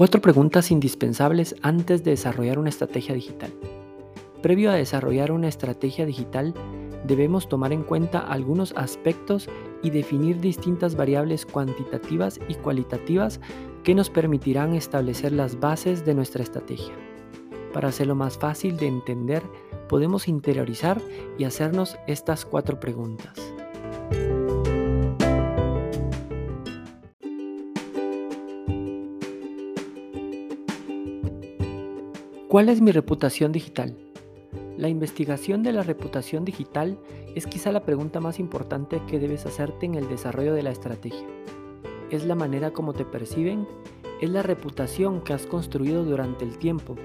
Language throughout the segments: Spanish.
Cuatro preguntas indispensables antes de desarrollar una estrategia digital. Previo a desarrollar una estrategia digital, debemos tomar en cuenta algunos aspectos y definir distintas variables cuantitativas y cualitativas que nos permitirán establecer las bases de nuestra estrategia. Para hacerlo más fácil de entender, podemos interiorizar y hacernos estas cuatro preguntas. ¿Cuál es mi reputación digital? La investigación de la reputación digital es quizá la pregunta más importante que debes hacerte en el desarrollo de la estrategia. Es la manera como te perciben, es la reputación que has construido durante el tiempo.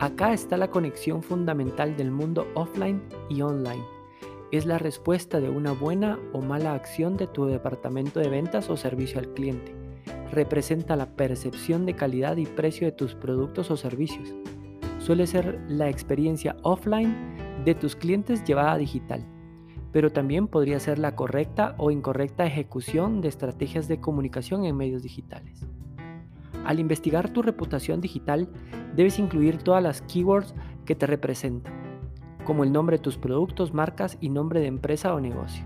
Acá está la conexión fundamental del mundo offline y online. Es la respuesta de una buena o mala acción de tu departamento de ventas o servicio al cliente. Representa la percepción de calidad y precio de tus productos o servicios suele ser la experiencia offline de tus clientes llevada digital, pero también podría ser la correcta o incorrecta ejecución de estrategias de comunicación en medios digitales. Al investigar tu reputación digital, debes incluir todas las keywords que te representan, como el nombre de tus productos, marcas y nombre de empresa o negocio.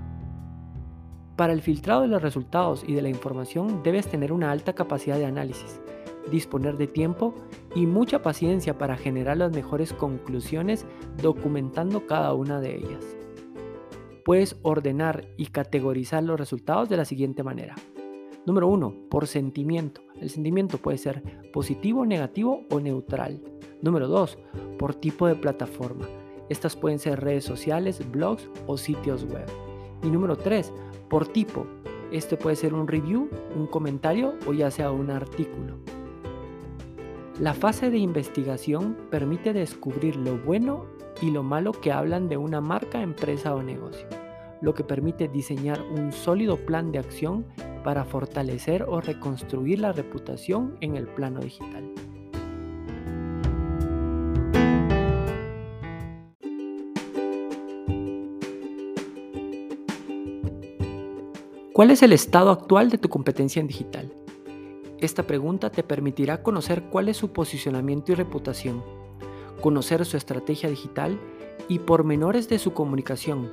Para el filtrado de los resultados y de la información debes tener una alta capacidad de análisis, disponer de tiempo y mucha paciencia para generar las mejores conclusiones documentando cada una de ellas. Puedes ordenar y categorizar los resultados de la siguiente manera. Número 1. Por sentimiento. El sentimiento puede ser positivo, negativo o neutral. Número 2. Por tipo de plataforma. Estas pueden ser redes sociales, blogs o sitios web. Y número 3. Por tipo. Este puede ser un review, un comentario o ya sea un artículo. La fase de investigación permite descubrir lo bueno y lo malo que hablan de una marca, empresa o negocio, lo que permite diseñar un sólido plan de acción para fortalecer o reconstruir la reputación en el plano digital. ¿Cuál es el estado actual de tu competencia en digital? Esta pregunta te permitirá conocer cuál es su posicionamiento y reputación, conocer su estrategia digital y pormenores de su comunicación.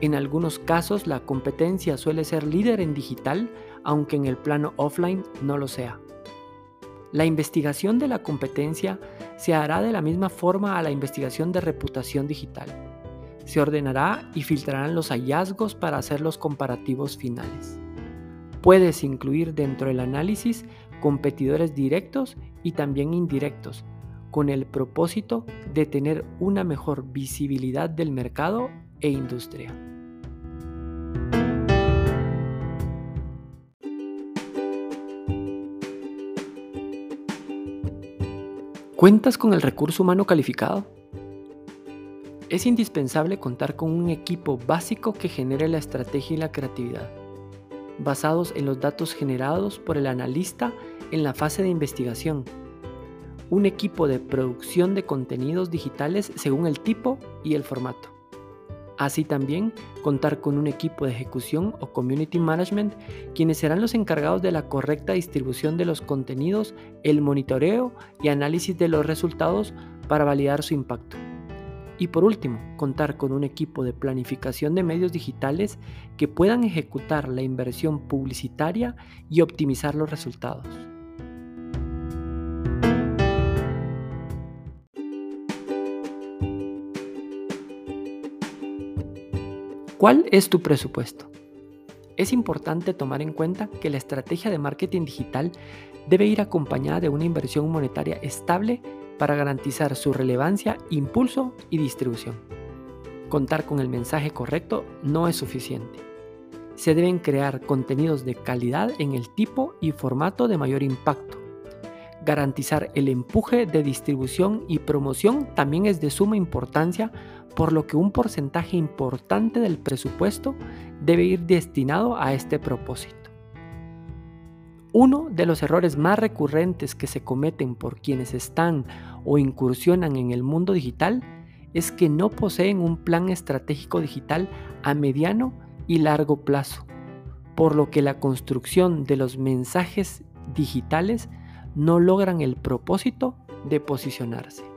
En algunos casos la competencia suele ser líder en digital, aunque en el plano offline no lo sea. La investigación de la competencia se hará de la misma forma a la investigación de reputación digital. Se ordenará y filtrarán los hallazgos para hacer los comparativos finales. Puedes incluir dentro del análisis competidores directos y también indirectos, con el propósito de tener una mejor visibilidad del mercado e industria. ¿Cuentas con el recurso humano calificado? Es indispensable contar con un equipo básico que genere la estrategia y la creatividad basados en los datos generados por el analista en la fase de investigación. Un equipo de producción de contenidos digitales según el tipo y el formato. Así también contar con un equipo de ejecución o community management quienes serán los encargados de la correcta distribución de los contenidos, el monitoreo y análisis de los resultados para validar su impacto. Y por último, contar con un equipo de planificación de medios digitales que puedan ejecutar la inversión publicitaria y optimizar los resultados. ¿Cuál es tu presupuesto? Es importante tomar en cuenta que la estrategia de marketing digital debe ir acompañada de una inversión monetaria estable para garantizar su relevancia, impulso y distribución. Contar con el mensaje correcto no es suficiente. Se deben crear contenidos de calidad en el tipo y formato de mayor impacto. Garantizar el empuje de distribución y promoción también es de suma importancia, por lo que un porcentaje importante del presupuesto debe ir destinado a este propósito. Uno de los errores más recurrentes que se cometen por quienes están o incursionan en el mundo digital es que no poseen un plan estratégico digital a mediano y largo plazo, por lo que la construcción de los mensajes digitales no logran el propósito de posicionarse.